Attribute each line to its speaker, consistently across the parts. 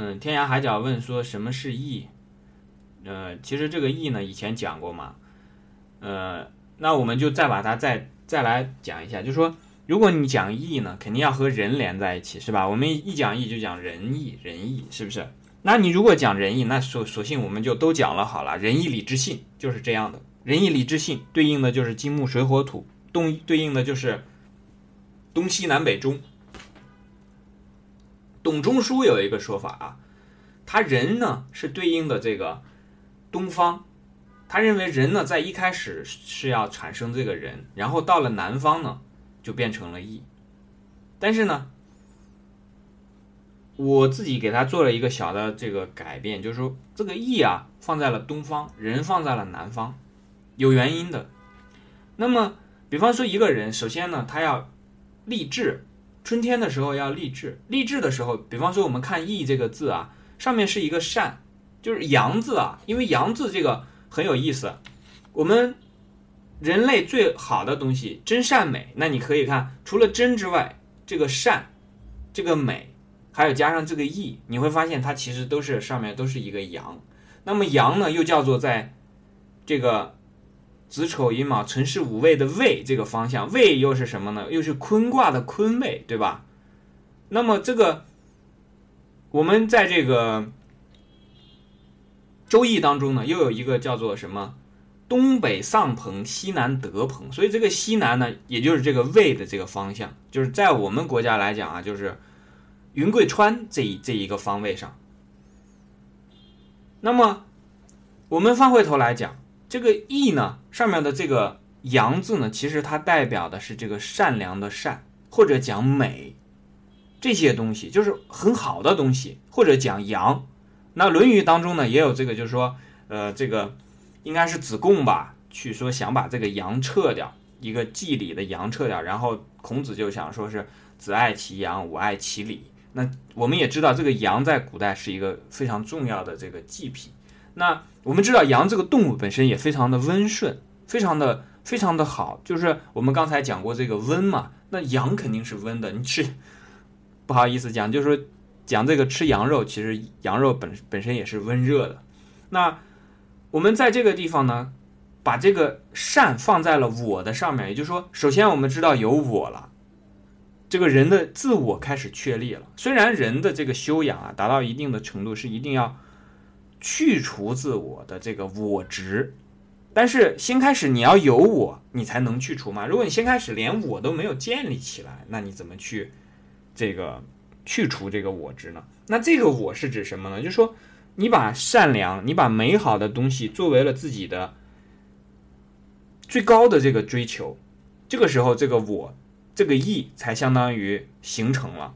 Speaker 1: 嗯，天涯海角问说什么是义？呃，其实这个义呢，以前讲过嘛。呃，那我们就再把它再再来讲一下，就说，如果你讲义呢，肯定要和人连在一起，是吧？我们一讲义就讲仁义，仁义是不是？那你如果讲仁义，那索索性我们就都讲了好了。仁义礼智信就是这样的，仁义礼智信对应的就是金木水火土，东对应的就是东西南北中。董仲舒有一个说法啊，他人呢是对应的这个东方，他认为人呢在一开始是要产生这个人，然后到了南方呢就变成了义，但是呢，我自己给他做了一个小的这个改变，就是说这个义啊放在了东方，人放在了南方，有原因的。那么，比方说一个人，首先呢他要立志。春天的时候要立志，立志的时候，比方说我们看“义”这个字啊，上面是一个善，就是阳字啊。因为阳字这个很有意思，我们人类最好的东西真善美，那你可以看，除了真之外，这个善、这个美，还有加上这个义，你会发现它其实都是上面都是一个阳。那么阳呢，又叫做在这个。子丑寅卯辰巳午未的未这个方向，未又是什么呢？又是坤卦的坤位，对吧？那么这个我们在这个周易当中呢，又有一个叫做什么？东北丧朋，西南得朋。所以这个西南呢，也就是这个未的这个方向，就是在我们国家来讲啊，就是云贵川这一这一个方位上。那么我们翻回头来讲。这个义呢，上面的这个阳字呢，其实它代表的是这个善良的善，或者讲美，这些东西就是很好的东西，或者讲阳。那《论语》当中呢，也有这个，就是说，呃，这个应该是子贡吧，去说想把这个阳撤掉，一个祭礼的阳撤掉，然后孔子就想说是子爱其阳，我爱其礼。那我们也知道，这个阳在古代是一个非常重要的这个祭品。那我们知道羊这个动物本身也非常的温顺，非常的非常的好，就是我们刚才讲过这个温嘛，那羊肯定是温的。你吃，不好意思讲，就是说讲这个吃羊肉，其实羊肉本本身也是温热的。那我们在这个地方呢，把这个善放在了我的上面，也就是说，首先我们知道有我了，这个人的自我开始确立了。虽然人的这个修养啊，达到一定的程度是一定要。去除自我的这个我执，但是先开始你要有我，你才能去除嘛。如果你先开始连我都没有建立起来，那你怎么去这个去除这个我执呢？那这个我是指什么呢？就是说，你把善良、你把美好的东西作为了自己的最高的这个追求，这个时候这个我这个义才相当于形成了。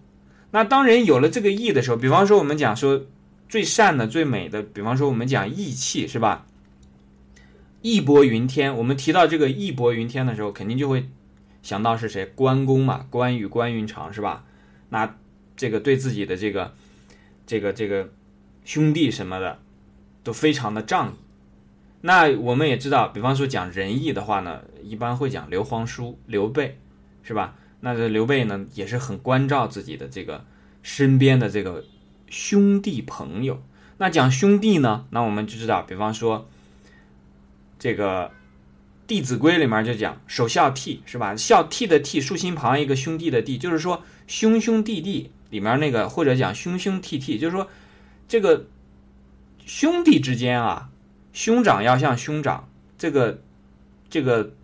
Speaker 1: 那当人有了这个义的时候，比方说我们讲说。最善的、最美的，比方说我们讲义气，是吧？义薄云天。我们提到这个义薄云天的时候，肯定就会想到是谁？关公嘛，关羽、关云长，是吧？那这个对自己的这个、这个、这个兄弟什么的，都非常的仗义。那我们也知道，比方说讲仁义的话呢，一般会讲刘皇叔刘备，是吧？那这刘备呢，也是很关照自己的这个身边的这个。兄弟朋友，那讲兄弟呢？那我们就知道，比方说，这个《弟子规》里面就讲“首孝悌”，是吧？孝悌的悌，竖心旁一个兄弟的弟，就是说兄兄弟弟里面那个，或者讲兄兄弟弟，就是说这个兄弟之间啊，兄长要像兄长，这个这个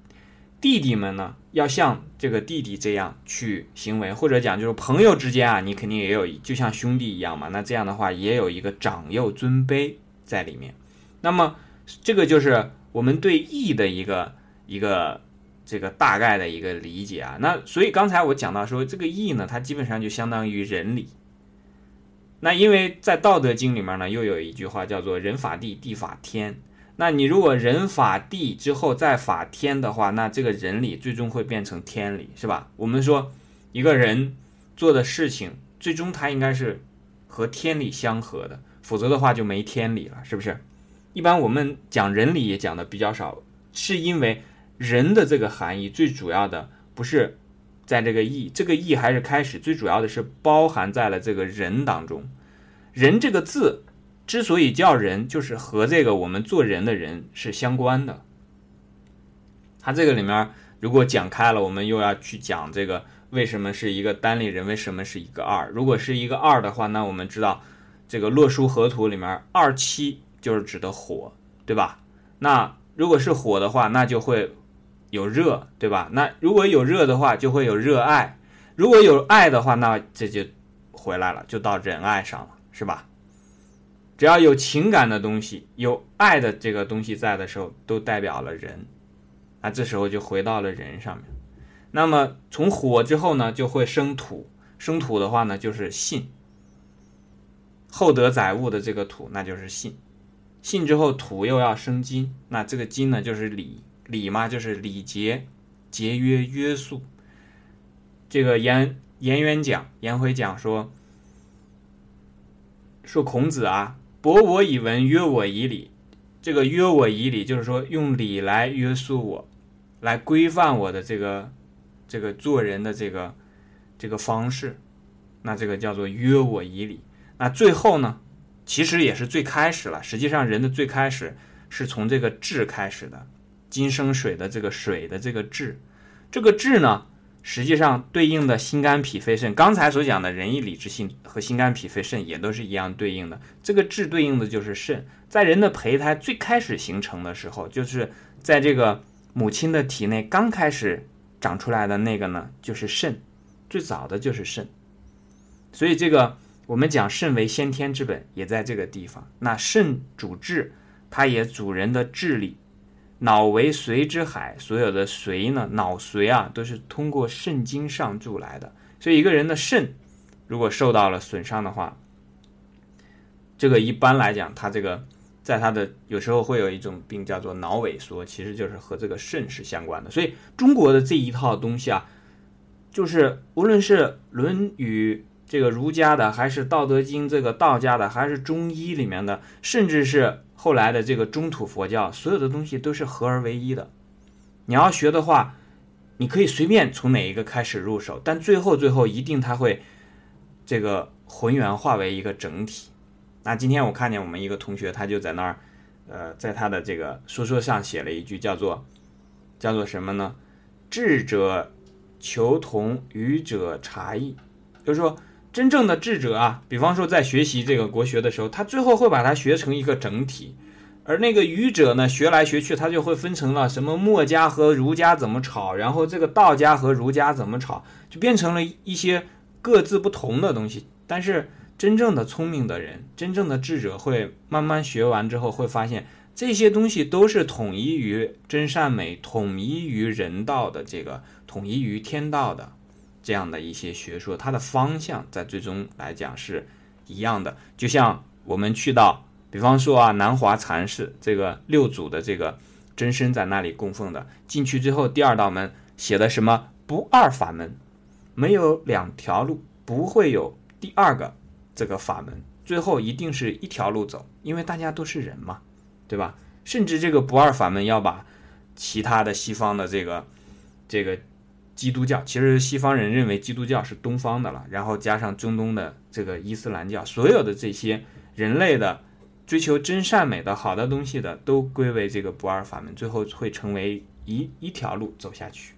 Speaker 1: 弟弟们呢？要像这个弟弟这样去行为，或者讲就是朋友之间啊，你肯定也有就像兄弟一样嘛。那这样的话也有一个长幼尊卑在里面。那么这个就是我们对义的一个一个这个大概的一个理解啊。那所以刚才我讲到说这个义呢，它基本上就相当于仁礼。那因为在《道德经》里面呢，又有一句话叫做“人法地，地法天”。那你如果人法地之后再法天的话，那这个人理最终会变成天理，是吧？我们说一个人做的事情，最终他应该是和天理相合的，否则的话就没天理了，是不是？一般我们讲人理也讲的比较少，是因为人的这个含义最主要的不是在这个义，这个义还是开始最主要的是包含在了这个人当中。人这个字之所以叫人，就是和这个我们做人的人是相关的。它这个里面如果讲开了，我们又要去讲这个为什么是一个单立人，为什么是一个二？如果是一个二的话，那我们知道这个洛书河图里面二七就是指的火，对吧？那如果是火的话，那就会有热，对吧？那如果有热的话，就会有热爱；如果有爱的话，那这就回来了，就到仁爱上了，是吧？只要有情感的东西，有爱的这个东西在的时候，都代表了人，啊，这时候就回到了人上面。那么从火之后呢，就会生土，生土的话呢，就是信，厚德载物的这个土，那就是信。信之后土又要生金，那这个金呢就是礼，礼嘛就是礼节、节约、约束。这个颜颜渊讲，颜回讲说，说孔子啊，博我以文，约我以礼。这个约我以礼，就是说用礼来约束我，来规范我的这个这个做人的这个这个方式。那这个叫做约我以礼。那最后呢？其实也是最开始了。实际上，人的最开始是从这个志开始的，金生水的这个水的这个志，这个志呢，实际上对应的心肝脾肺肾。刚才所讲的仁义礼智信和心肝脾肺肾也都是一样对应的。这个志对应的就是肾，在人的胚胎最开始形成的时候，就是在这个母亲的体内刚开始长出来的那个呢，就是肾，最早的就是肾。所以这个。我们讲肾为先天之本，也在这个地方。那肾主智，它也主人的智力。脑为髓之海，所有的髓呢，脑髓啊，都是通过肾经上注来的。所以一个人的肾如果受到了损伤的话，这个一般来讲，他这个在他的有时候会有一种病叫做脑萎缩，其实就是和这个肾是相关的。所以中国的这一套东西啊，就是无论是《论语》。这个儒家的，还是《道德经》这个道家的，还是中医里面的，甚至是后来的这个中土佛教，所有的东西都是合而为一的。你要学的话，你可以随便从哪一个开始入手，但最后最后一定它会这个浑圆化为一个整体。那今天我看见我们一个同学，他就在那儿，呃，在他的这个说说上写了一句叫做叫做什么呢？智者求同，愚者察异，就是说。真正的智者啊，比方说在学习这个国学的时候，他最后会把它学成一个整体；而那个愚者呢，学来学去，他就会分成了什么墨家和儒家怎么吵，然后这个道家和儒家怎么吵，就变成了一些各自不同的东西。但是真正的聪明的人，真正的智者会慢慢学完之后，会发现这些东西都是统一于真善美、统一于人道的这个统一于天道的。这样的一些学说，它的方向在最终来讲是一样的。就像我们去到，比方说啊，南华禅寺这个六祖的这个真身在那里供奉的，进去之后，第二道门写的什么不二法门，没有两条路，不会有第二个这个法门，最后一定是一条路走，因为大家都是人嘛，对吧？甚至这个不二法门要把其他的西方的这个这个。基督教其实西方人认为基督教是东方的了，然后加上中东的这个伊斯兰教，所有的这些人类的追求真善美的好的东西的，都归为这个不二法门，最后会成为一一条路走下去。